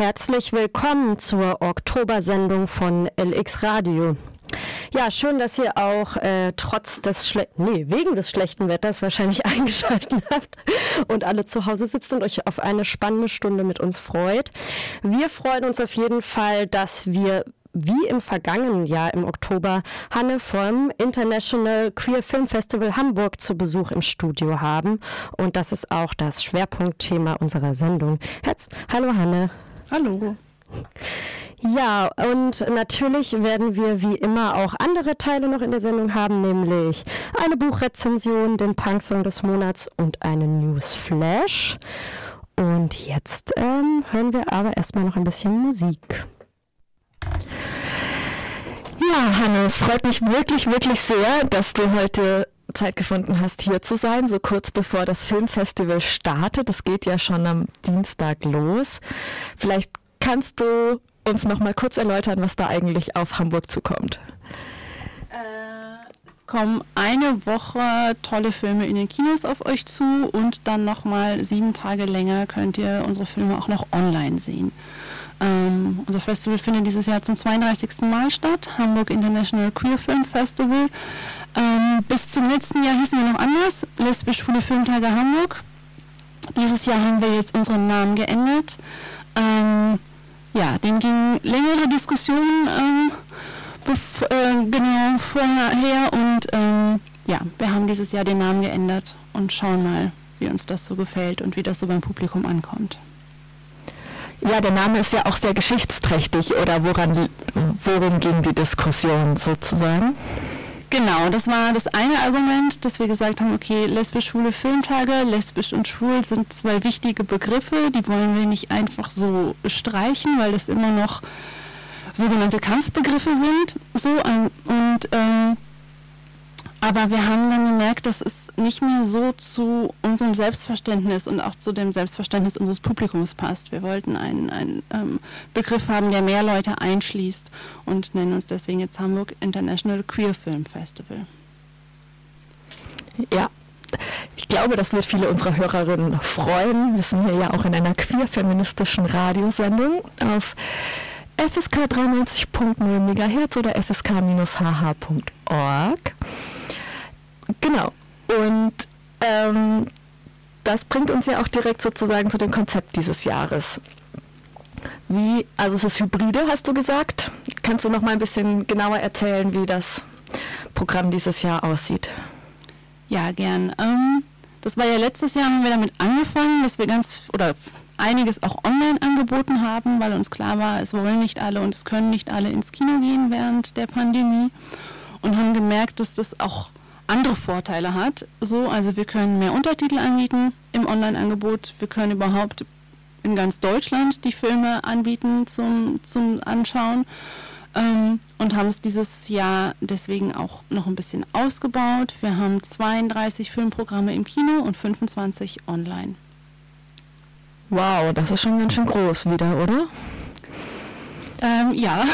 Herzlich willkommen zur Oktobersendung von LX Radio. Ja, schön, dass ihr auch äh, trotz des schlechten, nee, wegen des schlechten Wetters wahrscheinlich eingeschaltet habt und alle zu Hause sitzt und euch auf eine spannende Stunde mit uns freut. Wir freuen uns auf jeden Fall, dass wir wie im vergangenen Jahr im Oktober Hanne vom International Queer Film Festival Hamburg zu Besuch im Studio haben. Und das ist auch das Schwerpunktthema unserer Sendung. Herz, hallo Hanne. Hallo. Ja, und natürlich werden wir wie immer auch andere Teile noch in der Sendung haben, nämlich eine Buchrezension, den Punksong des Monats und einen Newsflash. Und jetzt ähm, hören wir aber erstmal noch ein bisschen Musik. Ja, Hannes, freut mich wirklich, wirklich sehr, dass du heute Zeit gefunden hast, hier zu sein, so kurz bevor das Filmfestival startet. Das geht ja schon am Dienstag los. Vielleicht kannst du uns noch mal kurz erläutern, was da eigentlich auf Hamburg zukommt. Äh, es kommen eine Woche tolle Filme in den Kinos auf euch zu und dann noch mal sieben Tage länger könnt ihr unsere Filme auch noch online sehen. Ähm, unser Festival findet dieses Jahr zum 32. Mal statt, Hamburg International Queer Film Festival. Ähm, bis zum letzten Jahr hießen wir noch anders, Lesbisch Schwule Filmtage Hamburg. Dieses Jahr haben wir jetzt unseren Namen geändert. Ähm, ja, dem ging längere Diskussionen ähm, äh, genau vorher her und ähm, ja, wir haben dieses Jahr den Namen geändert und schauen mal, wie uns das so gefällt und wie das so beim Publikum ankommt. Ja, der Name ist ja auch sehr geschichtsträchtig oder woran, worin ging die Diskussion sozusagen? Genau, das war das eine Argument, dass wir gesagt haben, okay, lesbisch-schwule Filmtage, lesbisch und schwul sind zwei wichtige Begriffe, die wollen wir nicht einfach so streichen, weil das immer noch sogenannte Kampfbegriffe sind. So, und ähm, aber wir haben dann gemerkt, dass es nicht mehr so zu unserem Selbstverständnis und auch zu dem Selbstverständnis unseres Publikums passt. Wir wollten einen, einen ähm, Begriff haben, der mehr Leute einschließt und nennen uns deswegen jetzt Hamburg International Queer Film Festival. Ja, ich glaube, das wird viele unserer Hörerinnen freuen. Wir sind hier ja auch in einer queer-feministischen Radiosendung auf FSK 93.0 MHz oder fsk-hh.org. Genau. Und ähm, das bringt uns ja auch direkt sozusagen zu dem Konzept dieses Jahres. Wie, also es ist hybride, hast du gesagt. Kannst du noch mal ein bisschen genauer erzählen, wie das Programm dieses Jahr aussieht? Ja, gern. Ähm, das war ja letztes Jahr, haben wir damit angefangen, dass wir ganz oder einiges auch online angeboten haben, weil uns klar war, es wollen nicht alle und es können nicht alle ins Kino gehen während der Pandemie und haben gemerkt, dass das auch andere Vorteile hat. So, also wir können mehr Untertitel anbieten im Online-Angebot. Wir können überhaupt in ganz Deutschland die Filme anbieten zum, zum Anschauen ähm, und haben es dieses Jahr deswegen auch noch ein bisschen ausgebaut. Wir haben 32 Filmprogramme im Kino und 25 online. Wow, das ist schon ganz schön groß wieder, oder? Ähm, ja,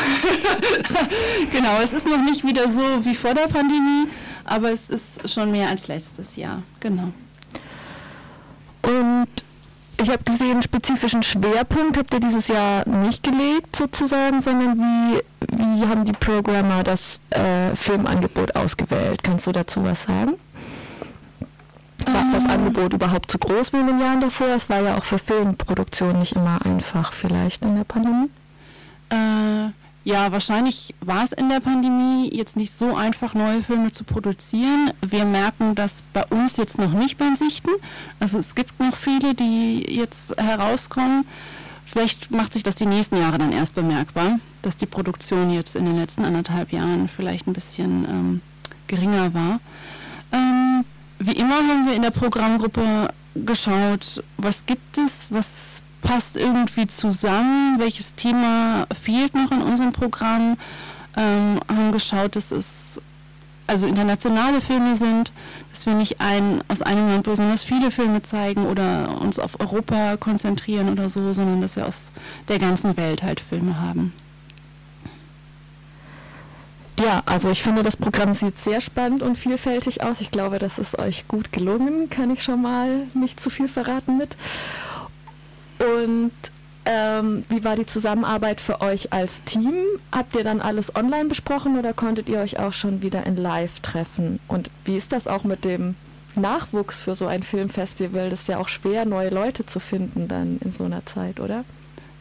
genau. Es ist noch nicht wieder so wie vor der Pandemie, aber es ist schon mehr als letztes Jahr, genau. Und ich habe gesehen, spezifischen Schwerpunkt habt ihr dieses Jahr nicht gelegt sozusagen, sondern wie, wie haben die Programmer das äh, Filmangebot ausgewählt? Kannst du dazu was sagen? War das ähm. Angebot überhaupt zu groß wie in den Jahren davor? Es war ja auch für Filmproduktion nicht immer einfach vielleicht in der Pandemie. Äh, ja, wahrscheinlich war es in der Pandemie jetzt nicht so einfach, neue Filme zu produzieren. Wir merken das bei uns jetzt noch nicht beim Sichten. Also es gibt noch viele, die jetzt herauskommen. Vielleicht macht sich das die nächsten Jahre dann erst bemerkbar, dass die Produktion jetzt in den letzten anderthalb Jahren vielleicht ein bisschen ähm, geringer war. Ähm, wie immer haben wir in der Programmgruppe geschaut, was gibt es, was passt irgendwie zusammen, welches Thema fehlt noch in unserem Programm, ähm, haben geschaut, dass es also internationale Filme sind, dass wir nicht ein, aus einem Land besonders viele Filme zeigen oder uns auf Europa konzentrieren oder so, sondern dass wir aus der ganzen Welt halt Filme haben. Ja, also ich finde, das Programm sieht sehr spannend und vielfältig aus. Ich glaube, das ist euch gut gelungen, kann ich schon mal nicht zu viel verraten mit. Und ähm, wie war die Zusammenarbeit für euch als Team? Habt ihr dann alles online besprochen oder konntet ihr euch auch schon wieder in Live treffen? Und wie ist das auch mit dem Nachwuchs für so ein Filmfestival? Das ist ja auch schwer, neue Leute zu finden dann in so einer Zeit, oder?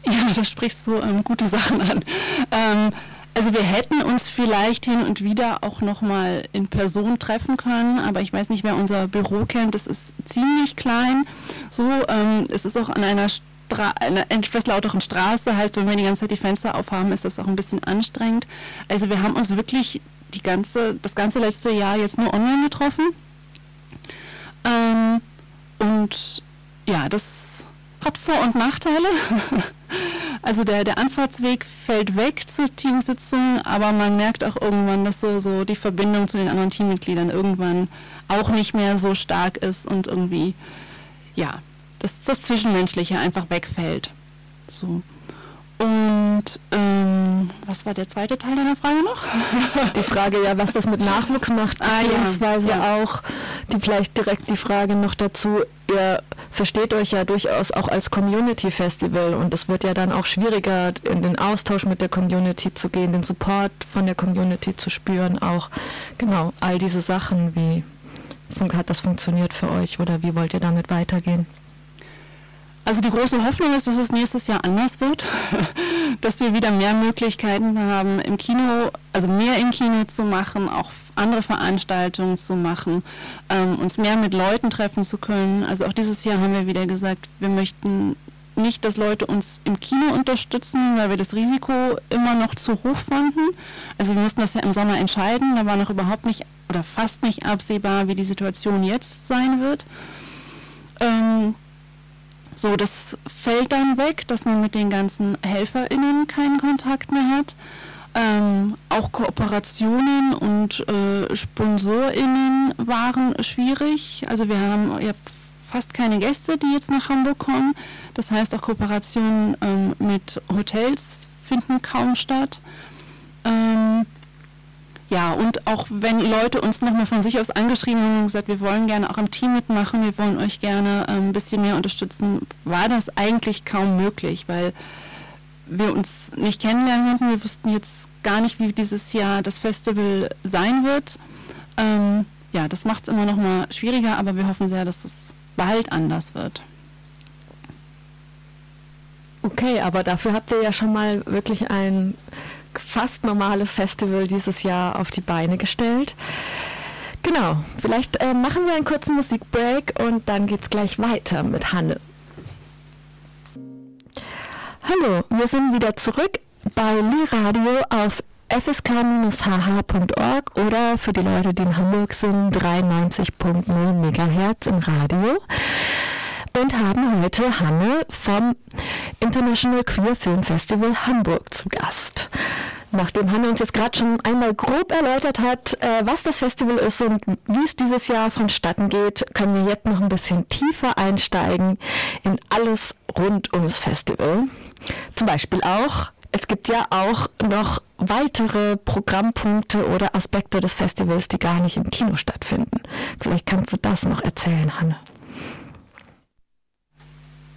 Ja, da sprichst du ähm, gute Sachen an. Ähm, also wir hätten uns vielleicht hin und wieder auch nochmal in Person treffen können, aber ich weiß nicht, wer unser Büro kennt. Es ist ziemlich klein. So, ähm, es ist auch an einer, Stra einer etwas lauteren Straße. Heißt, wenn wir die ganze Zeit die Fenster aufhaben, ist das auch ein bisschen anstrengend. Also wir haben uns wirklich die ganze, das ganze letzte Jahr jetzt nur online getroffen. Ähm, und ja, das hat Vor- und Nachteile. also der, der Anfahrtsweg fällt weg zur Teamsitzung, aber man merkt auch irgendwann, dass so, so die Verbindung zu den anderen Teammitgliedern irgendwann auch nicht mehr so stark ist und irgendwie, ja, das, das Zwischenmenschliche einfach wegfällt. So. Und ähm, was war der zweite Teil deiner Frage noch? Die Frage ja, was das mit Nachwuchs macht, beziehungsweise ah, ja, ja. auch die vielleicht direkt die Frage noch dazu, ihr versteht euch ja durchaus auch als Community Festival und es wird ja dann auch schwieriger, in den Austausch mit der Community zu gehen, den Support von der Community zu spüren, auch genau all diese Sachen, wie hat das funktioniert für euch oder wie wollt ihr damit weitergehen? Also die große Hoffnung ist, dass es nächstes Jahr anders wird, dass wir wieder mehr Möglichkeiten haben, im Kino, also mehr im Kino zu machen, auch andere Veranstaltungen zu machen, ähm, uns mehr mit Leuten treffen zu können. Also auch dieses Jahr haben wir wieder gesagt, wir möchten nicht, dass Leute uns im Kino unterstützen, weil wir das Risiko immer noch zu hoch fanden. Also wir mussten das ja im Sommer entscheiden, da war noch überhaupt nicht oder fast nicht absehbar, wie die Situation jetzt sein wird. Ähm, so, das fällt dann weg, dass man mit den ganzen HelferInnen keinen Kontakt mehr hat. Ähm, auch Kooperationen und äh, SponsorInnen waren schwierig. Also wir haben ja fast keine Gäste, die jetzt nach Hamburg kommen. Das heißt, auch Kooperationen ähm, mit Hotels finden kaum statt. Ähm, ja, und auch wenn Leute uns nochmal von sich aus angeschrieben haben und gesagt, wir wollen gerne auch im Team mitmachen, wir wollen euch gerne ähm, ein bisschen mehr unterstützen, war das eigentlich kaum möglich, weil wir uns nicht kennenlernen konnten. Wir wussten jetzt gar nicht, wie dieses Jahr das Festival sein wird. Ähm, ja, das macht es immer noch mal schwieriger, aber wir hoffen sehr, dass es bald anders wird. Okay, aber dafür habt ihr ja schon mal wirklich ein fast normales Festival dieses Jahr auf die Beine gestellt. Genau, vielleicht äh, machen wir einen kurzen Musikbreak und dann geht es gleich weiter mit Hanne. Hallo, wir sind wieder zurück bei Lee Radio auf fsk-hh.org oder für die Leute, die in Hamburg sind, 93.0 MHz im Radio und haben heute Hanne vom International Queer Film Festival Hamburg zu Gast. Nachdem Hanne uns jetzt gerade schon einmal grob erläutert hat, äh, was das Festival ist und wie es dieses Jahr vonstatten geht, können wir jetzt noch ein bisschen tiefer einsteigen in alles rund ums Festival. Zum Beispiel auch, es gibt ja auch noch weitere Programmpunkte oder Aspekte des Festivals, die gar nicht im Kino stattfinden. Vielleicht kannst du das noch erzählen, Hanne.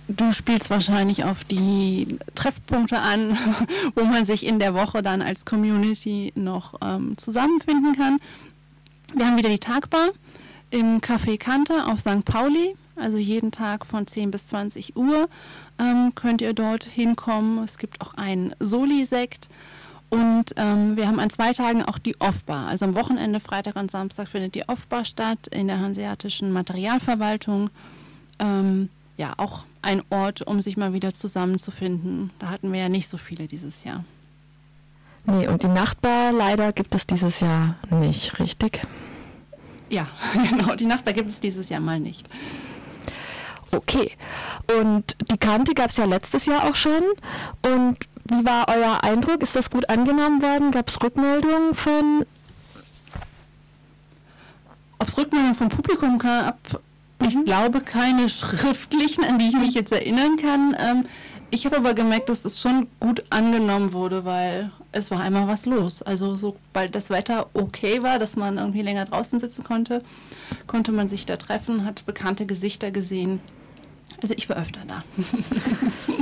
Du spielst wahrscheinlich auf die Treffpunkte an, wo man sich in der Woche dann als Community noch ähm, zusammenfinden kann. Wir haben wieder die Tagbar im Café Kante auf St. Pauli. Also jeden Tag von 10 bis 20 Uhr ähm, könnt ihr dort hinkommen. Es gibt auch einen Soli-Sekt. Und ähm, wir haben an zwei Tagen auch die Off-Bar. Also am Wochenende, Freitag und Samstag findet die Off-Bar statt in der Hanseatischen Materialverwaltung. Ähm, ja, auch ein Ort, um sich mal wieder zusammenzufinden. Da hatten wir ja nicht so viele dieses Jahr. Nee, und die Nachtbar leider gibt es dieses Jahr nicht, richtig? Ja, genau, die Nachtbar gibt es dieses Jahr mal nicht. Okay, und die Kante gab es ja letztes Jahr auch schon. Und wie war euer Eindruck? Ist das gut angenommen worden? Gab es Rückmeldungen von... Ob es Rückmeldungen vom Publikum gab, ich mhm. glaube keine schriftlichen, an die ich mich jetzt erinnern kann. Ähm, ich habe aber gemerkt, dass es schon gut angenommen wurde, weil es war einmal was los. Also sobald das Wetter okay war, dass man irgendwie länger draußen sitzen konnte, konnte man sich da treffen, hat bekannte Gesichter gesehen. Also ich war öfter da.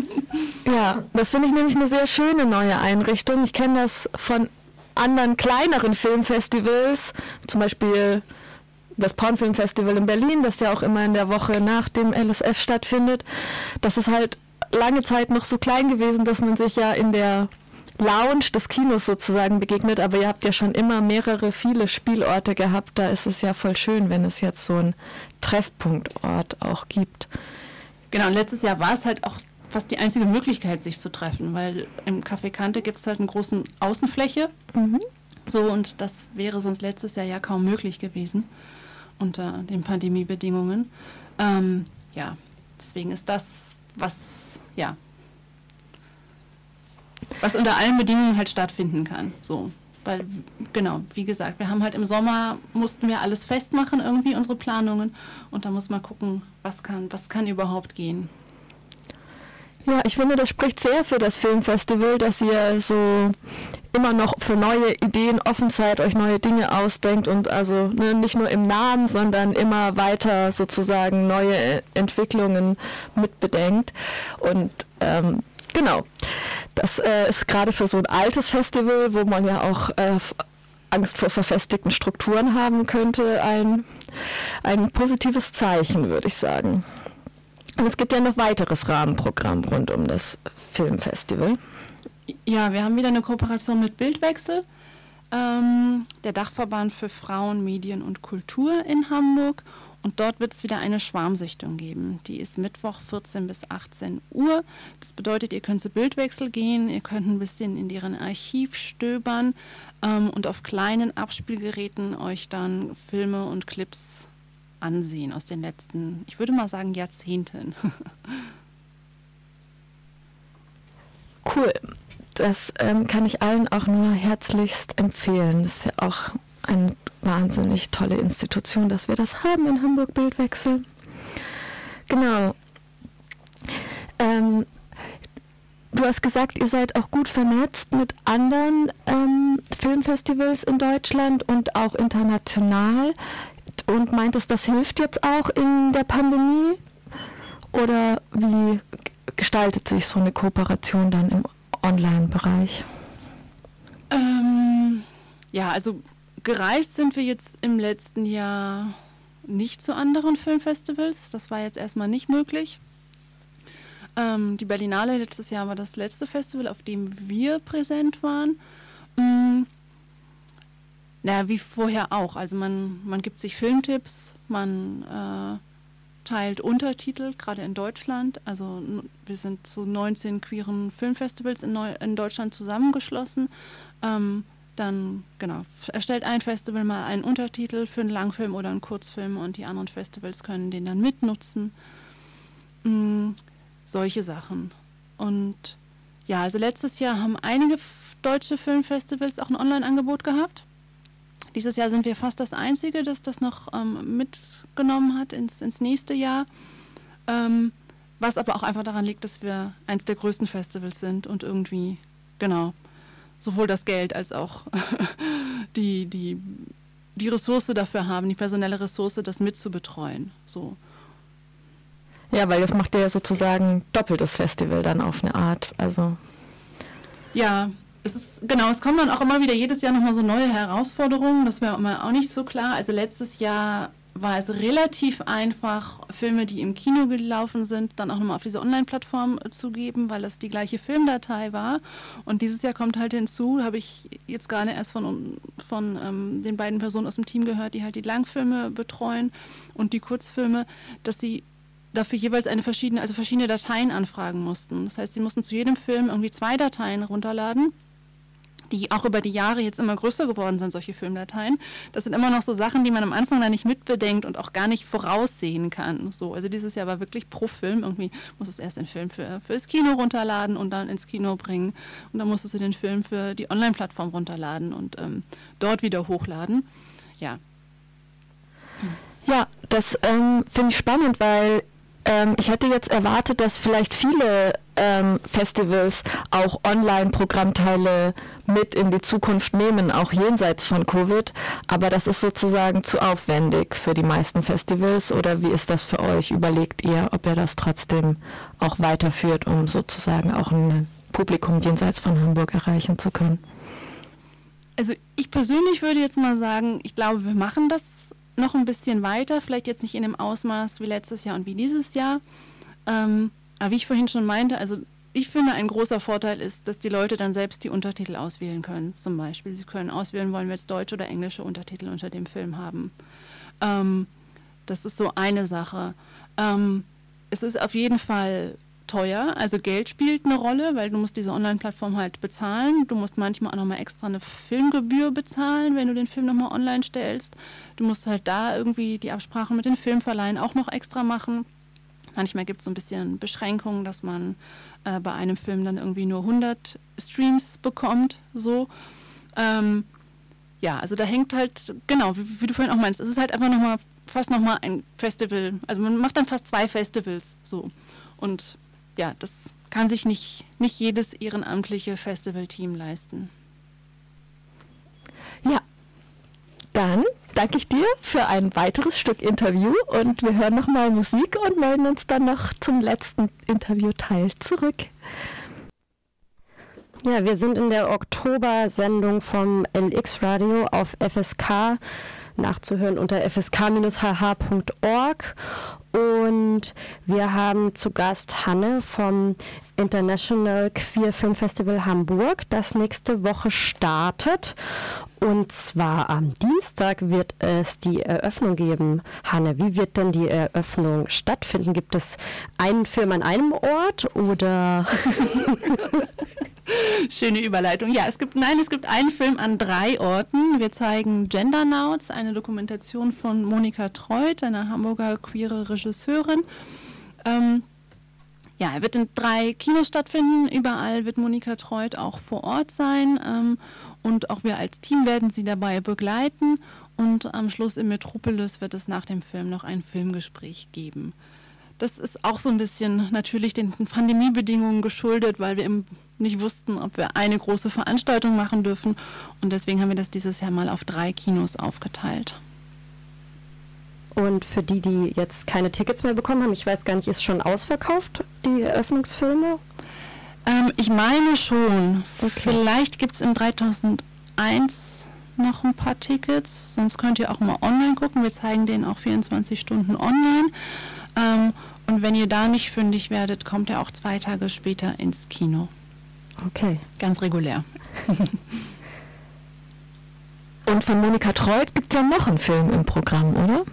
Ja, das finde ich nämlich eine sehr schöne neue Einrichtung. Ich kenne das von anderen kleineren Filmfestivals, zum Beispiel das Pornfilmfestival in Berlin, das ja auch immer in der Woche nach dem LSF stattfindet. Das ist halt lange Zeit noch so klein gewesen, dass man sich ja in der Lounge des Kinos sozusagen begegnet, aber ihr habt ja schon immer mehrere, viele Spielorte gehabt. Da ist es ja voll schön, wenn es jetzt so einen Treffpunktort auch gibt. Genau, und letztes Jahr war es halt auch fast die einzige Möglichkeit, sich zu treffen, weil im Café Kante gibt es halt eine große Außenfläche. Mhm. So, und das wäre sonst letztes Jahr ja kaum möglich gewesen unter den Pandemiebedingungen. Ähm, ja, deswegen ist das, was, ja, was unter allen Bedingungen halt stattfinden kann. So. Weil, genau, wie gesagt, wir haben halt im Sommer, mussten wir alles festmachen, irgendwie unsere Planungen. Und da muss man gucken, was kann, was kann überhaupt gehen. Ja, ich finde, das spricht sehr für das Filmfestival, dass ihr so immer noch für neue Ideen offen seid, euch neue Dinge ausdenkt und also ne, nicht nur im Namen, sondern immer weiter sozusagen neue Entwicklungen mitbedenkt. Und ähm, genau, das äh, ist gerade für so ein altes Festival, wo man ja auch äh, Angst vor verfestigten Strukturen haben könnte, ein, ein positives Zeichen, würde ich sagen. Und es gibt ja noch weiteres Rahmenprogramm rund um das Filmfestival. Ja, wir haben wieder eine Kooperation mit Bildwechsel, ähm, der Dachverband für Frauen, Medien und Kultur in Hamburg. Und dort wird es wieder eine Schwarmsichtung geben. Die ist Mittwoch 14 bis 18 Uhr. Das bedeutet, ihr könnt zu Bildwechsel gehen, ihr könnt ein bisschen in deren Archiv stöbern ähm, und auf kleinen Abspielgeräten euch dann Filme und Clips ansehen aus den letzten, ich würde mal sagen, Jahrzehnten. cool. Das ähm, kann ich allen auch nur herzlichst empfehlen. Das ist ja auch eine wahnsinnig tolle Institution, dass wir das haben in Hamburg Bildwechsel. Genau. Ähm, du hast gesagt, ihr seid auch gut vernetzt mit anderen ähm, Filmfestivals in Deutschland und auch international und meintest, das hilft jetzt auch in der Pandemie? Oder wie gestaltet sich so eine Kooperation dann im Online-Bereich? Ähm, ja, also gereist sind wir jetzt im letzten Jahr nicht zu anderen Filmfestivals. Das war jetzt erstmal nicht möglich. Ähm, die Berlinale letztes Jahr war das letzte Festival, auf dem wir präsent waren. Mhm. Naja, wie vorher auch. Also man, man gibt sich Filmtipps, man äh, teilt Untertitel, gerade in Deutschland. Also wir sind zu 19 queeren Filmfestivals in, Neu in Deutschland zusammengeschlossen. Ähm, dann, genau, erstellt ein Festival mal einen Untertitel für einen Langfilm oder einen Kurzfilm und die anderen Festivals können den dann mitnutzen. Mhm, solche Sachen. Und ja, also letztes Jahr haben einige deutsche Filmfestivals auch ein Online-Angebot gehabt. Dieses Jahr sind wir fast das Einzige, das das noch ähm, mitgenommen hat ins, ins nächste Jahr. Ähm, was aber auch einfach daran liegt, dass wir eins der größten Festivals sind und irgendwie, genau, sowohl das Geld als auch die, die, die Ressource dafür haben, die personelle Ressource, das mitzubetreuen. So. Ja, weil das macht ja sozusagen doppeltes Festival dann auf eine Art. Also. Ja, es ist, genau, es kommen dann auch immer wieder jedes Jahr nochmal so neue Herausforderungen. Das wäre immer auch nicht so klar. Also letztes Jahr war es relativ einfach, Filme, die im Kino gelaufen sind, dann auch nochmal auf diese Online-Plattform zu geben, weil es die gleiche Filmdatei war. Und dieses Jahr kommt halt hinzu, habe ich jetzt gerade erst von, von ähm, den beiden Personen aus dem Team gehört, die halt die Langfilme betreuen und die Kurzfilme, dass sie dafür jeweils eine verschiedene, also verschiedene Dateien anfragen mussten. Das heißt, sie mussten zu jedem Film irgendwie zwei Dateien runterladen die auch über die Jahre jetzt immer größer geworden sind, solche Filmdateien. Das sind immer noch so Sachen, die man am Anfang da nicht mitbedenkt und auch gar nicht voraussehen kann. So, also dieses Jahr war wirklich pro Film. Irgendwie musst du es erst den Film für, für das Kino runterladen und dann ins Kino bringen. Und dann musstest du den Film für die Online-Plattform runterladen und ähm, dort wieder hochladen. Ja. Ja, das ähm, finde ich spannend, weil ähm, ich hätte jetzt erwartet, dass vielleicht viele ähm, Festivals auch Online-Programmteile mit in die Zukunft nehmen, auch jenseits von Covid. Aber das ist sozusagen zu aufwendig für die meisten Festivals. Oder wie ist das für euch? Überlegt ihr, ob ihr das trotzdem auch weiterführt, um sozusagen auch ein Publikum jenseits von Hamburg erreichen zu können? Also ich persönlich würde jetzt mal sagen, ich glaube, wir machen das noch ein bisschen weiter, vielleicht jetzt nicht in dem Ausmaß wie letztes Jahr und wie dieses Jahr. Ähm, aber wie ich vorhin schon meinte, also ich finde, ein großer Vorteil ist, dass die Leute dann selbst die Untertitel auswählen können. Zum Beispiel, sie können auswählen, wollen wir jetzt deutsche oder englische Untertitel unter dem Film haben. Ähm, das ist so eine Sache. Ähm, es ist auf jeden Fall teuer, also Geld spielt eine Rolle, weil du musst diese Online-Plattform halt bezahlen. Du musst manchmal auch nochmal extra eine Filmgebühr bezahlen, wenn du den Film nochmal online stellst. Du musst halt da irgendwie die Absprachen mit den Filmverleihen auch noch extra machen. Manchmal gibt es so ein bisschen Beschränkungen, dass man äh, bei einem Film dann irgendwie nur 100 Streams bekommt. So. Ähm, ja, also da hängt halt, genau, wie, wie, du vorhin auch meinst, es ist halt einfach nochmal fast nochmal ein Festival. Also man macht dann fast zwei Festivals so. Und ja, das kann sich nicht, nicht jedes ehrenamtliche Festivalteam leisten. Ja, dann danke ich dir für ein weiteres Stück Interview und wir hören nochmal Musik und melden uns dann noch zum letzten Interviewteil zurück. Ja, wir sind in der Oktober-Sendung vom LX Radio auf FSK nachzuhören unter fsk-hh.org. Und wir haben zu Gast Hanne vom International Queer Film Festival Hamburg, das nächste Woche startet. Und zwar am Dienstag wird es die Eröffnung geben. Hanne, wie wird denn die Eröffnung stattfinden? Gibt es einen Film an einem Ort oder? Schöne Überleitung. Ja, es gibt, nein, es gibt einen Film an drei Orten. Wir zeigen Gendernauts, eine Dokumentation von Monika Treut, einer Hamburger queere Regisseurin. Ähm, ja, er wird in drei Kinos stattfinden. Überall wird Monika Treut auch vor Ort sein. Ähm, und auch wir als Team werden sie dabei begleiten. Und am Schluss im Metropolis wird es nach dem Film noch ein Filmgespräch geben. Das ist auch so ein bisschen natürlich den Pandemiebedingungen geschuldet, weil wir im nicht wussten, ob wir eine große Veranstaltung machen dürfen. Und deswegen haben wir das dieses Jahr mal auf drei Kinos aufgeteilt. Und für die, die jetzt keine Tickets mehr bekommen haben, ich weiß gar nicht, ist schon ausverkauft, die Eröffnungsfilme? Ähm, ich meine schon. Okay. Vielleicht gibt es im 3001 noch ein paar Tickets, sonst könnt ihr auch mal online gucken. Wir zeigen den auch 24 Stunden online. Ähm, und wenn ihr da nicht fündig werdet, kommt er auch zwei Tage später ins Kino. Okay. Ganz regulär. Und von Monika Treut gibt es ja noch einen Film im Programm, oder?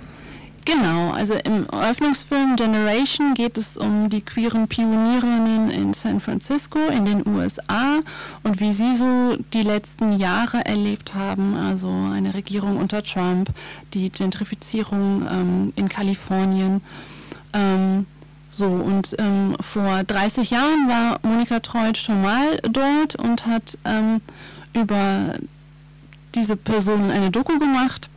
Genau, also im Eröffnungsfilm Generation geht es um die queeren Pionierinnen in San Francisco in den USA und wie sie so die letzten Jahre erlebt haben, also eine Regierung unter Trump, die Gentrifizierung ähm, in Kalifornien. Ähm, so, und ähm, vor 30 Jahren war Monika Treut schon mal dort und hat ähm, über diese Person eine Doku gemacht.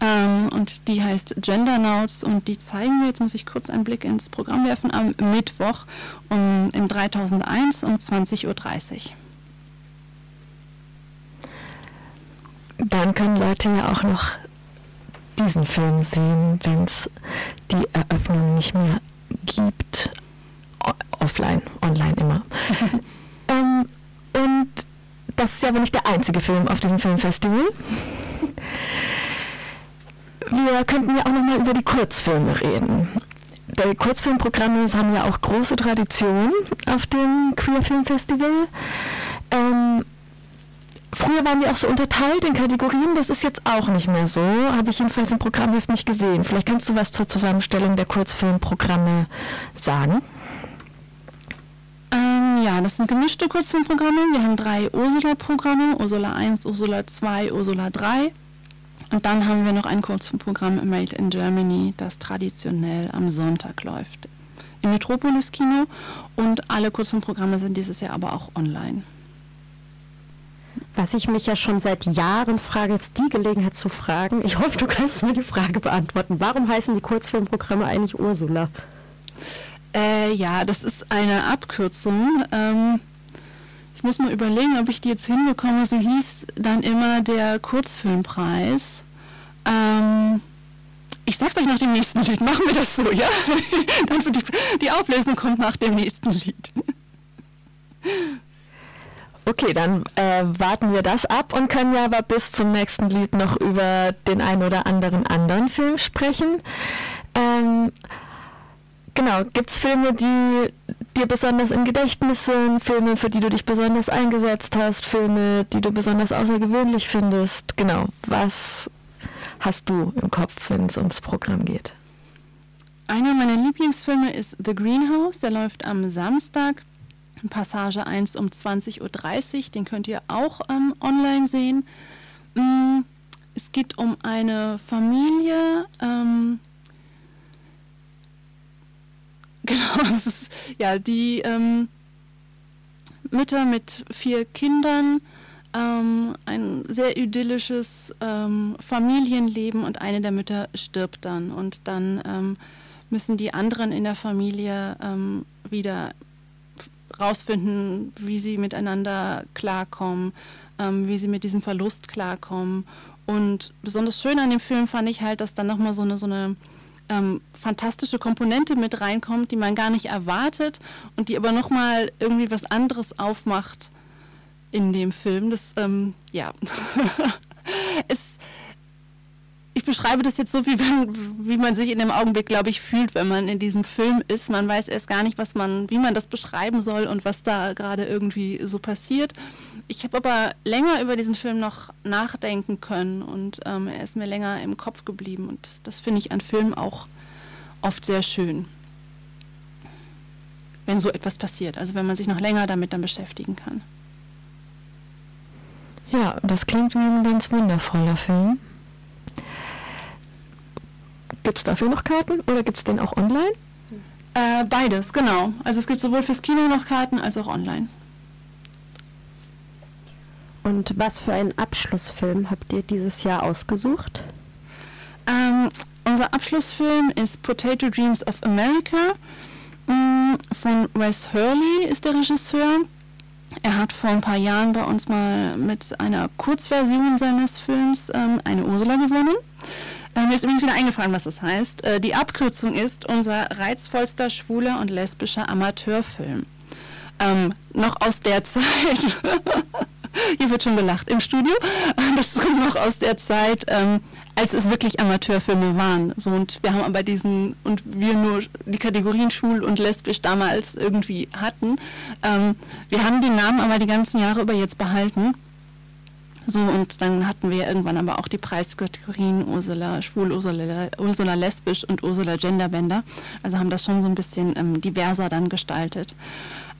Ähm, und die heißt Gendernauts und die zeigen wir, jetzt muss ich kurz einen Blick ins Programm werfen, am Mittwoch um, im 3001 um 20.30 Uhr. Dann können Leute ja auch noch diesen Film sehen, wenn es die Eröffnung nicht mehr gibt. offline, online immer. ähm, und das ist ja aber nicht der einzige Film auf diesem Filmfestival. Wir könnten ja auch nochmal über die Kurzfilme reden. Die Kurzfilmprogramme haben ja auch große Tradition auf dem Queer Film Festival. Ähm, Früher waren die auch so unterteilt in Kategorien, das ist jetzt auch nicht mehr so. Habe ich jedenfalls im Programmheft nicht gesehen. Vielleicht kannst du was zur Zusammenstellung der Kurzfilmprogramme sagen. Ähm, ja, das sind gemischte Kurzfilmprogramme. Wir haben drei Ursula-Programme, Ursula 1, Ursula 2, Ursula 3. Und dann haben wir noch ein Kurzfilmprogramm Made in Germany, das traditionell am Sonntag läuft. Im Metropolis-Kino. Und alle Kurzfilmprogramme sind dieses Jahr aber auch online. Was ich mich ja schon seit Jahren frage, jetzt die Gelegenheit zu fragen. Ich hoffe, du kannst mir die Frage beantworten. Warum heißen die Kurzfilmprogramme eigentlich Ursula? Äh, ja, das ist eine Abkürzung. Ähm, ich muss mal überlegen, ob ich die jetzt hinbekomme. So hieß dann immer der Kurzfilmpreis. Ähm, ich sag's euch nach dem nächsten Lied. Machen wir das so, ja? die, die Auflösung kommt nach dem nächsten Lied. Okay, dann äh, warten wir das ab und können ja aber bis zum nächsten Lied noch über den einen oder anderen anderen Film sprechen. Ähm, genau, gibt es Filme, die dir besonders im Gedächtnis sind, Filme, für die du dich besonders eingesetzt hast, Filme, die du besonders außergewöhnlich findest? Genau, was hast du im Kopf, wenn es ums Programm geht? Einer meiner Lieblingsfilme ist The Greenhouse, der läuft am Samstag Passage 1 um 20.30 Uhr, den könnt ihr auch ähm, online sehen. Mm, es geht um eine Familie, ähm, genau, ist, ja, die ähm, Mütter mit vier Kindern, ähm, ein sehr idyllisches ähm, Familienleben und eine der Mütter stirbt dann und dann ähm, müssen die anderen in der Familie wieder rausfinden, wie sie miteinander klarkommen, ähm, wie sie mit diesem Verlust klarkommen. Und besonders schön an dem Film fand ich halt, dass dann nochmal so eine, so eine ähm, fantastische Komponente mit reinkommt, die man gar nicht erwartet und die aber nochmal irgendwie was anderes aufmacht in dem Film. Das, ähm, ja, es ich beschreibe das jetzt so, wie, wenn, wie man sich in dem Augenblick, glaube ich, fühlt, wenn man in diesem Film ist. Man weiß erst gar nicht, was man, wie man das beschreiben soll und was da gerade irgendwie so passiert. Ich habe aber länger über diesen Film noch nachdenken können und ähm, er ist mir länger im Kopf geblieben. Und das finde ich an Filmen auch oft sehr schön. Wenn so etwas passiert, also wenn man sich noch länger damit dann beschäftigen kann. Ja, das klingt wie ein ganz wundervoller Film. Gibt es dafür noch Karten oder gibt es den auch online? Äh, beides, genau. Also es gibt sowohl fürs Kino noch Karten als auch online. Und was für einen Abschlussfilm habt ihr dieses Jahr ausgesucht? Ähm, unser Abschlussfilm ist Potato Dreams of America mm, von Wes Hurley ist der Regisseur. Er hat vor ein paar Jahren bei uns mal mit einer Kurzversion seines Films ähm, eine Ursula gewonnen. Äh, mir ist übrigens wieder eingefallen, was das heißt. Äh, die Abkürzung ist unser reizvollster schwuler und lesbischer Amateurfilm. Ähm, noch aus der Zeit. Hier wird schon gelacht im Studio. Das kommt noch aus der Zeit, ähm, als es wirklich Amateurfilme waren. So, und wir haben aber diesen, und wir nur die Kategorien schwul und lesbisch damals irgendwie hatten. Ähm, wir haben den Namen aber die ganzen Jahre über jetzt behalten. So, und dann hatten wir irgendwann aber auch die Preiskategorien Ursula schwul, Ursula, Ursula lesbisch und Ursula genderbender. Also haben das schon so ein bisschen ähm, diverser dann gestaltet.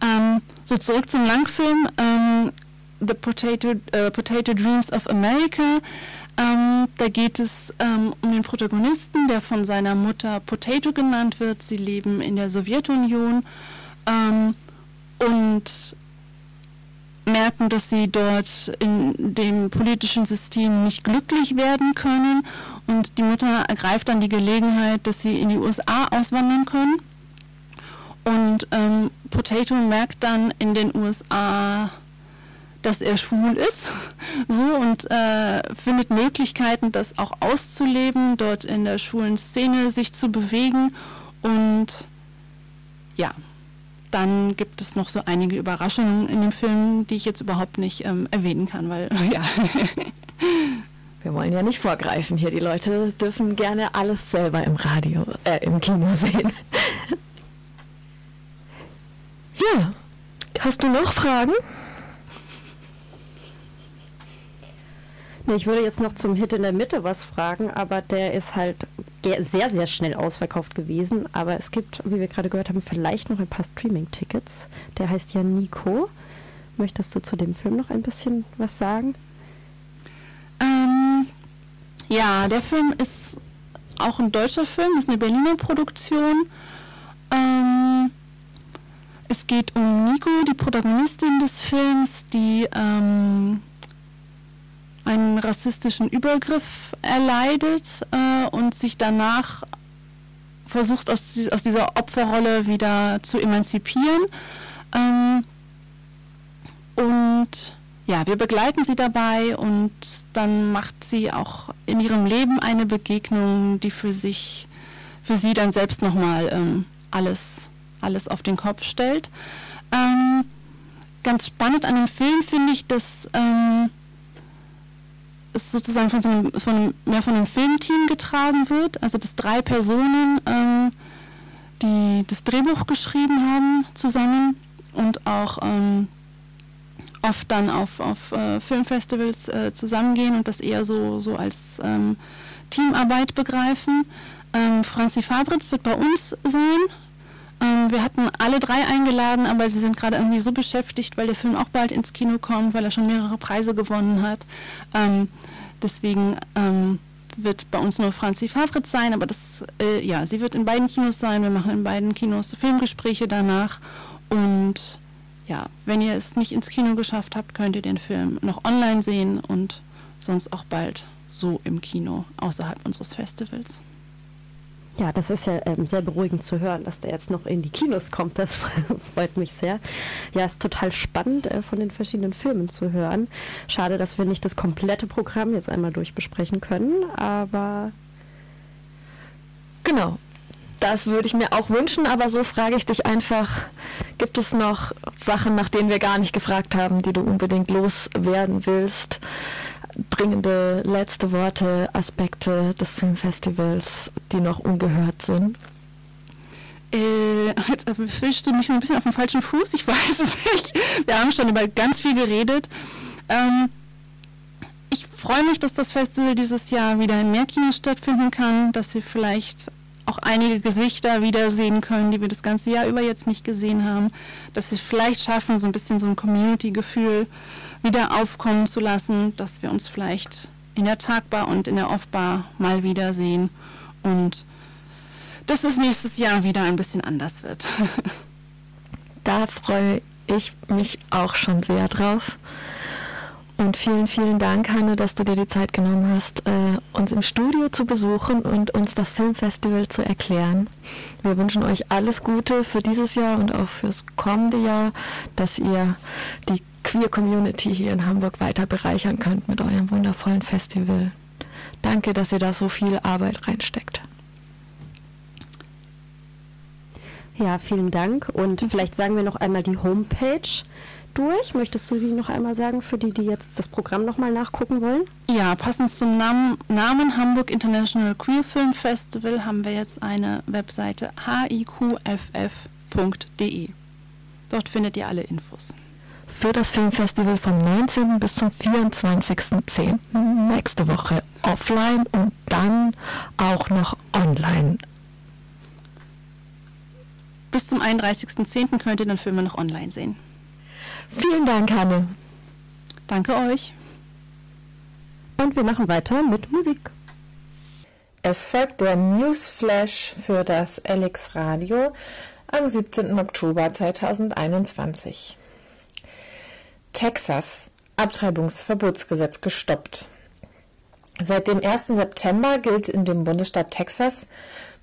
Ähm, so, zurück zum Langfilm. Ähm, The Potato, äh, Potato Dreams of America. Ähm, da geht es ähm, um den Protagonisten, der von seiner Mutter Potato genannt wird. Sie leben in der Sowjetunion ähm, und merken, dass sie dort in dem politischen System nicht glücklich werden können. Und die Mutter ergreift dann die Gelegenheit, dass sie in die USA auswandern können. Und ähm, Potato merkt dann in den USA, dass er schwul ist, so und äh, findet Möglichkeiten, das auch auszuleben, dort in der schwulen Szene sich zu bewegen und ja, dann gibt es noch so einige Überraschungen in dem Film, die ich jetzt überhaupt nicht ähm, erwähnen kann, weil ja. Wir wollen ja nicht vorgreifen hier. Die Leute dürfen gerne alles selber im Radio, äh, im Kino sehen. ja. Hast du noch Fragen? Nee, ich würde jetzt noch zum Hit in der Mitte was fragen, aber der ist halt sehr, sehr schnell ausverkauft gewesen. Aber es gibt, wie wir gerade gehört haben, vielleicht noch ein paar Streaming-Tickets. Der heißt ja Nico. Möchtest du zu dem Film noch ein bisschen was sagen? Ähm, ja, der Film ist auch ein deutscher Film, ist eine Berliner Produktion. Ähm, es geht um Nico, die Protagonistin des Films, die ähm, einen rassistischen Übergriff erleidet äh, und sich danach versucht, aus, aus dieser Opferrolle wieder zu emanzipieren. Ähm, und ja, wir begleiten sie dabei und dann macht sie auch in ihrem Leben eine Begegnung, die für sich, für sie dann selbst nochmal ähm, alles, alles auf den Kopf stellt. Ähm, ganz spannend an dem Film finde ich, dass ähm, es sozusagen von so einem, von, mehr von einem Filmteam getragen wird, also dass drei Personen ähm, die das Drehbuch geschrieben haben zusammen und auch ähm, oft dann auf, auf äh, Filmfestivals äh, zusammengehen und das eher so, so als ähm, Teamarbeit begreifen. Ähm, Franzi Fabritz wird bei uns sein. Ähm, wir hatten alle drei eingeladen, aber sie sind gerade irgendwie so beschäftigt, weil der Film auch bald ins Kino kommt, weil er schon mehrere Preise gewonnen hat. Ähm, deswegen ähm, wird bei uns nur Franzi Fabritz sein, aber das, äh, ja, sie wird in beiden Kinos sein. Wir machen in beiden Kinos Filmgespräche danach und ja, wenn ihr es nicht ins Kino geschafft habt, könnt ihr den Film noch online sehen und sonst auch bald so im Kino außerhalb unseres Festivals. Ja, das ist ja ähm, sehr beruhigend zu hören, dass der jetzt noch in die Kinos kommt. Das freut mich sehr. Ja, ist total spannend, äh, von den verschiedenen Filmen zu hören. Schade, dass wir nicht das komplette Programm jetzt einmal durchbesprechen können, aber. Genau. Das würde ich mir auch wünschen, aber so frage ich dich einfach, gibt es noch Sachen, nach denen wir gar nicht gefragt haben, die du unbedingt loswerden willst? Dringende letzte Worte, Aspekte des Filmfestivals, die noch ungehört sind? Äh, jetzt erwischst du mich ein bisschen auf dem falschen Fuß, ich weiß es nicht. Wir haben schon über ganz viel geredet. Ähm, ich freue mich, dass das Festival dieses Jahr wieder in mehr Kinos stattfinden kann, dass wir vielleicht auch einige Gesichter wiedersehen können, die wir das ganze Jahr über jetzt nicht gesehen haben, dass wir vielleicht schaffen, so ein bisschen so ein Community-Gefühl wieder aufkommen zu lassen, dass wir uns vielleicht in der Tagbar und in der Offbar mal wiedersehen und dass es nächstes Jahr wieder ein bisschen anders wird. da freue ich mich auch schon sehr drauf. Und vielen, vielen Dank, Hanne, dass du dir die Zeit genommen hast, äh, uns im Studio zu besuchen und uns das Filmfestival zu erklären. Wir wünschen euch alles Gute für dieses Jahr und auch fürs kommende Jahr, dass ihr die Queer Community hier in Hamburg weiter bereichern könnt mit eurem wundervollen Festival. Danke, dass ihr da so viel Arbeit reinsteckt. Ja, vielen Dank. Und vielleicht sagen wir noch einmal die Homepage durch. Möchtest du sie noch einmal sagen für die, die jetzt das Programm nochmal nachgucken wollen? Ja, passend zum Namen, Namen Hamburg International Queer Film Festival haben wir jetzt eine Webseite hiqff.de. Dort findet ihr alle Infos. Für das Filmfestival vom 19. bis zum 24.10. nächste Woche offline und dann auch noch online. Bis zum 31.10. könnt ihr den Film noch online sehen. Vielen Dank, Hanne. Danke euch. Und wir machen weiter mit Musik. Es folgt der Newsflash für das LX Radio am 17. Oktober 2021. Texas. Abtreibungsverbotsgesetz gestoppt. Seit dem 1. September gilt in dem Bundesstaat Texas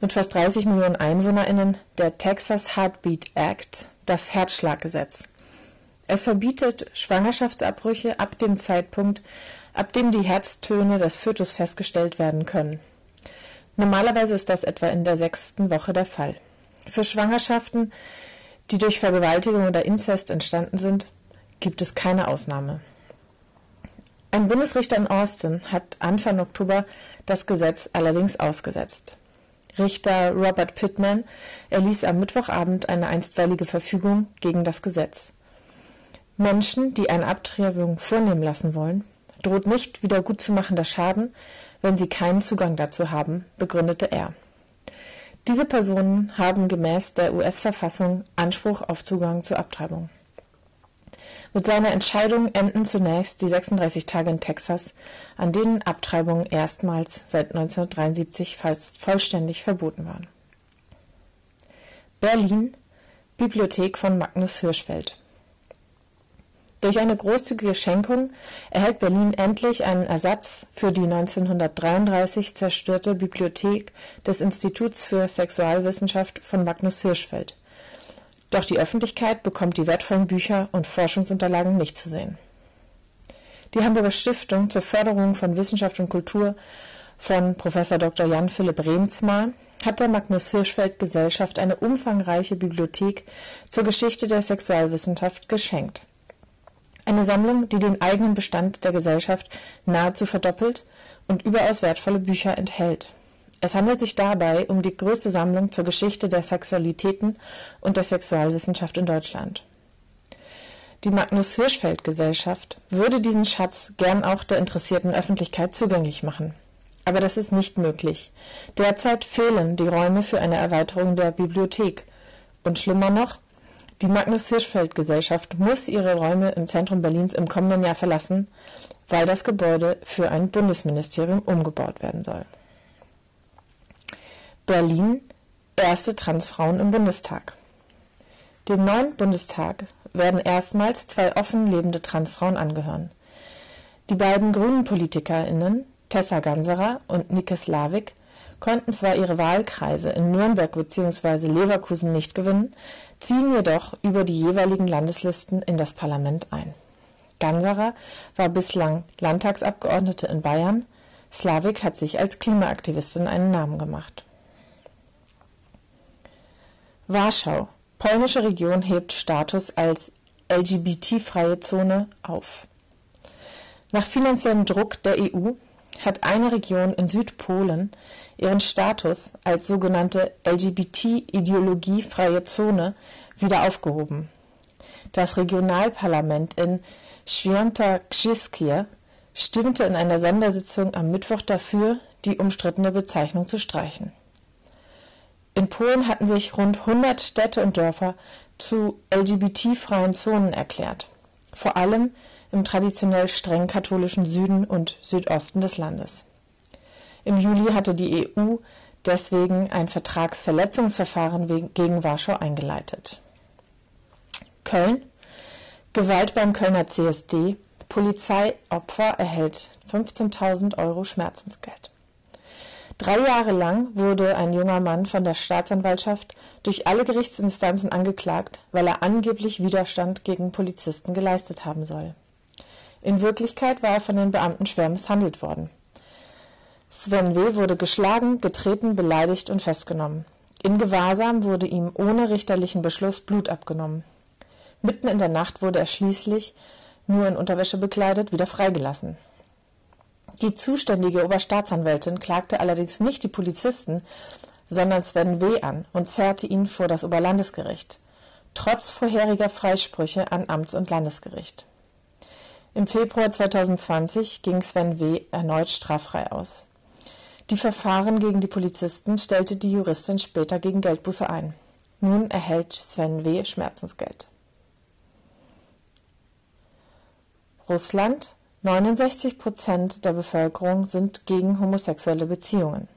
mit fast 30 Millionen EinwohnerInnen der Texas Heartbeat Act, das Herzschlaggesetz. Es verbietet Schwangerschaftsabbrüche ab dem Zeitpunkt, ab dem die Herztöne des Fötus festgestellt werden können. Normalerweise ist das etwa in der sechsten Woche der Fall. Für Schwangerschaften, die durch Vergewaltigung oder Inzest entstanden sind, gibt es keine Ausnahme. Ein Bundesrichter in Austin hat Anfang Oktober das Gesetz allerdings ausgesetzt. Richter Robert Pittman erließ am Mittwochabend eine einstweilige Verfügung gegen das Gesetz. Menschen, die eine Abtreibung vornehmen lassen wollen, droht nicht wiedergutzumachender Schaden, wenn sie keinen Zugang dazu haben, begründete er. Diese Personen haben gemäß der US-Verfassung Anspruch auf Zugang zur Abtreibung. Mit seiner Entscheidung enden zunächst die 36 Tage in Texas, an denen Abtreibungen erstmals seit 1973 fast vollständig verboten waren. Berlin Bibliothek von Magnus Hirschfeld Durch eine großzügige Schenkung erhält Berlin endlich einen Ersatz für die 1933 zerstörte Bibliothek des Instituts für Sexualwissenschaft von Magnus Hirschfeld. Doch die Öffentlichkeit bekommt die wertvollen Bücher und Forschungsunterlagen nicht zu sehen. Die Hamburger Stiftung zur Förderung von Wissenschaft und Kultur von Prof. Dr. Jan Philipp Remsmar hat der Magnus Hirschfeld Gesellschaft eine umfangreiche Bibliothek zur Geschichte der Sexualwissenschaft geschenkt. Eine Sammlung, die den eigenen Bestand der Gesellschaft nahezu verdoppelt und überaus wertvolle Bücher enthält. Es handelt sich dabei um die größte Sammlung zur Geschichte der Sexualitäten und der Sexualwissenschaft in Deutschland. Die Magnus Hirschfeld Gesellschaft würde diesen Schatz gern auch der interessierten Öffentlichkeit zugänglich machen. Aber das ist nicht möglich. Derzeit fehlen die Räume für eine Erweiterung der Bibliothek. Und schlimmer noch, die Magnus-Hirschfeld-Gesellschaft muss ihre Räume im Zentrum Berlins im kommenden Jahr verlassen, weil das Gebäude für ein Bundesministerium umgebaut werden soll. Berlin erste Transfrauen im Bundestag. Dem neuen Bundestag werden erstmals zwei offen lebende Transfrauen angehören. Die beiden grünen PolitikerInnen, Tessa Ganserer und Nike Slavik, konnten zwar ihre Wahlkreise in Nürnberg bzw. Leverkusen nicht gewinnen, ziehen jedoch über die jeweiligen Landeslisten in das Parlament ein. Ganserer war bislang Landtagsabgeordnete in Bayern, Slavik hat sich als Klimaaktivistin einen Namen gemacht. Warschau. Polnische Region hebt Status als LGBT-freie Zone auf. Nach finanziellem Druck der EU hat eine Region in Südpolen ihren Status als sogenannte LGBT-ideologiefreie Zone wieder aufgehoben. Das Regionalparlament in Świętokrzyskie stimmte in einer Sondersitzung am Mittwoch dafür, die umstrittene Bezeichnung zu streichen. In Polen hatten sich rund 100 Städte und Dörfer zu LGBT-freien Zonen erklärt, vor allem im traditionell streng katholischen Süden und Südosten des Landes. Im Juli hatte die EU deswegen ein Vertragsverletzungsverfahren gegen Warschau eingeleitet. Köln Gewalt beim Kölner CSD Polizeiopfer erhält 15.000 Euro Schmerzensgeld. Drei Jahre lang wurde ein junger Mann von der Staatsanwaltschaft durch alle Gerichtsinstanzen angeklagt, weil er angeblich Widerstand gegen Polizisten geleistet haben soll. In Wirklichkeit war er von den Beamten schwer misshandelt worden. Sven W. wurde geschlagen, getreten, beleidigt und festgenommen. In Gewahrsam wurde ihm ohne richterlichen Beschluss Blut abgenommen. Mitten in der Nacht wurde er schließlich, nur in Unterwäsche bekleidet, wieder freigelassen. Die zuständige Oberstaatsanwältin klagte allerdings nicht die Polizisten, sondern Sven W. an und zerrte ihn vor das Oberlandesgericht, trotz vorheriger Freisprüche an Amts- und Landesgericht. Im Februar 2020 ging Sven W. erneut straffrei aus. Die Verfahren gegen die Polizisten stellte die Juristin später gegen Geldbuße ein. Nun erhält Sven W. Schmerzensgeld. Russland 69 Prozent der Bevölkerung sind gegen homosexuelle Beziehungen.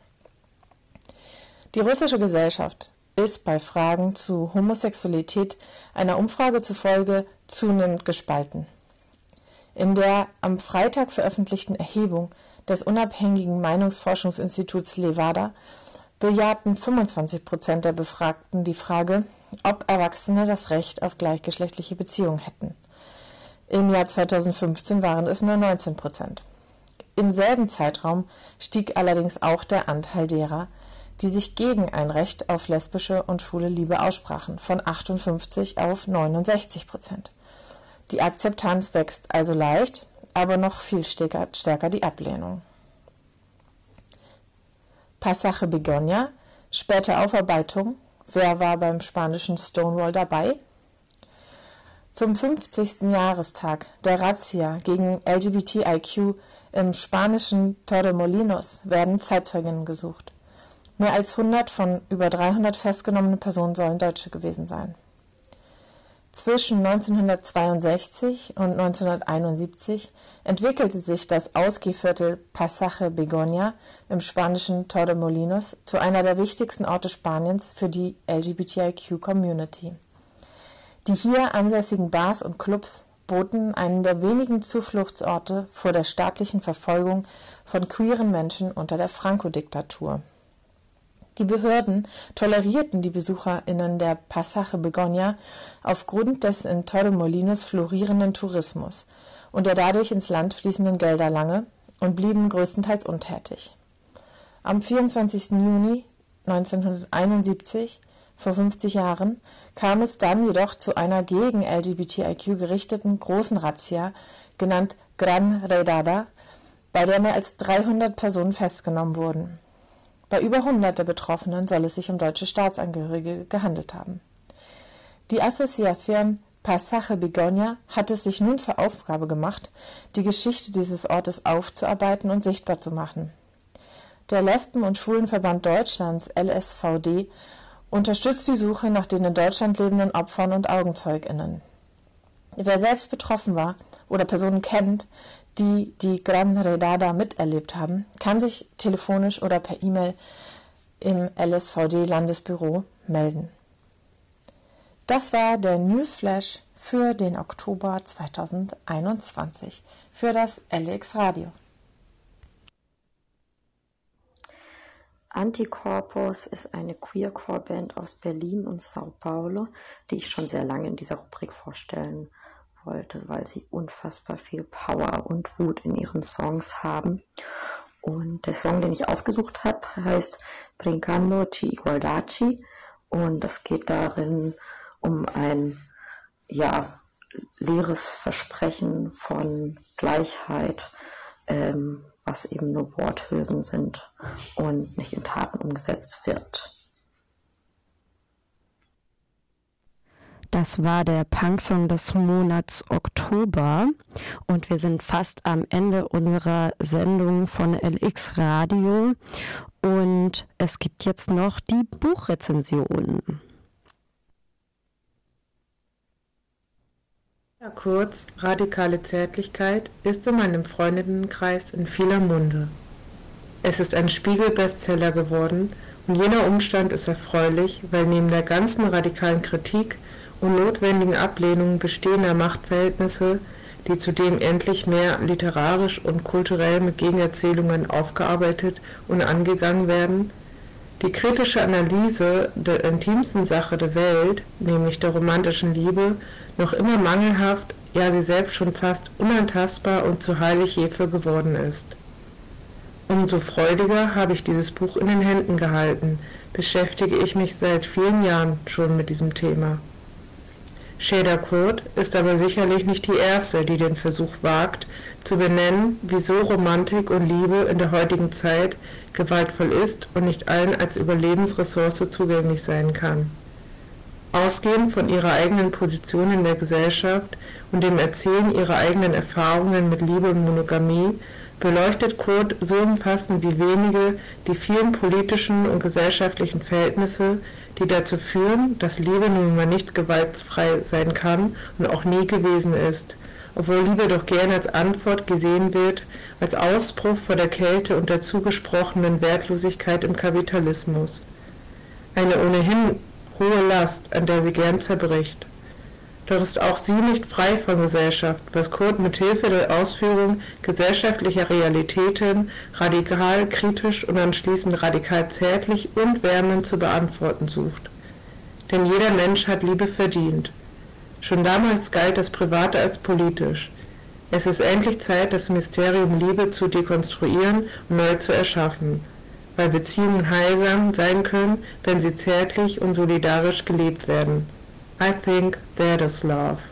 Die russische Gesellschaft ist bei Fragen zu Homosexualität einer Umfrage zufolge zunehmend gespalten. In der am Freitag veröffentlichten Erhebung des unabhängigen Meinungsforschungsinstituts Levada bejahten 25 Prozent der Befragten die Frage, ob Erwachsene das Recht auf gleichgeschlechtliche Beziehungen hätten. Im Jahr 2015 waren es nur 19 Prozent. Im selben Zeitraum stieg allerdings auch der Anteil derer, die sich gegen ein Recht auf lesbische und schwule Liebe aussprachen, von 58 auf 69 Prozent. Die Akzeptanz wächst also leicht, aber noch viel stärker, stärker die Ablehnung. Passache Begonia, späte Aufarbeitung. Wer war beim spanischen Stonewall dabei? Zum 50. Jahrestag der Razzia gegen LGBTIQ im spanischen Torremolinos werden Zeitzeuginnen gesucht. Mehr als 100 von über 300 festgenommenen Personen sollen Deutsche gewesen sein. Zwischen 1962 und 1971 entwickelte sich das Ausgehviertel Pasaje Begonia im spanischen Torremolinos zu einer der wichtigsten Orte Spaniens für die LGBTIQ-Community. Die hier ansässigen Bars und Clubs boten einen der wenigen Zufluchtsorte vor der staatlichen Verfolgung von queeren Menschen unter der Franco-Diktatur. Die Behörden tolerierten die BesucherInnen der Pasaje Begonia aufgrund des in Torremolinos florierenden Tourismus und der dadurch ins Land fließenden Gelder lange und blieben größtenteils untätig. Am 24. Juni 1971, vor 50 Jahren, kam es dann jedoch zu einer gegen LGBTIQ gerichteten großen Razzia, genannt Gran Redada, bei der mehr als 300 Personen festgenommen wurden. Bei über 100 der Betroffenen soll es sich um deutsche Staatsangehörige gehandelt haben. Die Asociación Pasaje Begonia hat es sich nun zur Aufgabe gemacht, die Geschichte dieses Ortes aufzuarbeiten und sichtbar zu machen. Der Lesben- und Schwulenverband Deutschlands LSVD unterstützt die Suche nach den in Deutschland lebenden Opfern und AugenzeugInnen. Wer selbst betroffen war oder Personen kennt, die die Gran Redada miterlebt haben, kann sich telefonisch oder per E-Mail im LSVD-Landesbüro melden. Das war der Newsflash für den Oktober 2021 für das LX Radio. Anticorpus ist eine Queercore-Band aus Berlin und Sao Paulo, die ich schon sehr lange in dieser Rubrik vorstellen wollte, weil sie unfassbar viel Power und Wut in ihren Songs haben. Und der Song, den ich ausgesucht habe, heißt Brincando Chi Igualdachi und es geht darin um ein ja, leeres Versprechen von Gleichheit, ähm, was eben nur Worthülsen sind und nicht in Taten umgesetzt wird. Das war der Punksong des Monats Oktober und wir sind fast am Ende unserer Sendung von LX Radio und es gibt jetzt noch die Buchrezension. Ja, kurz, radikale Zärtlichkeit ist in meinem Freundinnenkreis in vieler Munde. Es ist ein Spiegel-Bestseller geworden und jener Umstand ist erfreulich, weil neben der ganzen radikalen Kritik und notwendigen Ablehnung bestehender Machtverhältnisse, die zudem endlich mehr literarisch und kulturell mit Gegenerzählungen aufgearbeitet und angegangen werden, die kritische Analyse der intimsten Sache der Welt, nämlich der romantischen Liebe, noch immer mangelhaft, ja sie selbst schon fast unantastbar und zu heilig Hefe geworden ist. Umso freudiger habe ich dieses Buch in den Händen gehalten, beschäftige ich mich seit vielen Jahren schon mit diesem Thema. Kurt ist aber sicherlich nicht die erste, die den Versuch wagt, zu benennen, wieso Romantik und Liebe in der heutigen Zeit gewaltvoll ist und nicht allen als Überlebensressource zugänglich sein kann. Ausgehend von ihrer eigenen Position in der Gesellschaft und dem Erzählen ihrer eigenen Erfahrungen mit Liebe und Monogamie beleuchtet Kurt so umfassend wie wenige die vielen politischen und gesellschaftlichen Verhältnisse, die dazu führen, dass Liebe nun mal nicht gewaltfrei sein kann und auch nie gewesen ist, obwohl Liebe doch gern als Antwort gesehen wird, als Ausbruch vor der Kälte und der zugesprochenen Wertlosigkeit im Kapitalismus. Eine ohnehin hohe Last, an der sie gern zerbricht. Doch ist auch sie nicht frei von Gesellschaft, was Kurt mit Hilfe der Ausführung gesellschaftlicher Realitäten radikal kritisch und anschließend radikal zärtlich und wärmend zu beantworten sucht. Denn jeder Mensch hat Liebe verdient. Schon damals galt das Private als politisch. Es ist endlich Zeit, das Mysterium Liebe zu dekonstruieren und neu zu erschaffen, weil Beziehungen heilsam sein können, wenn sie zärtlich und solidarisch gelebt werden. I think that is love.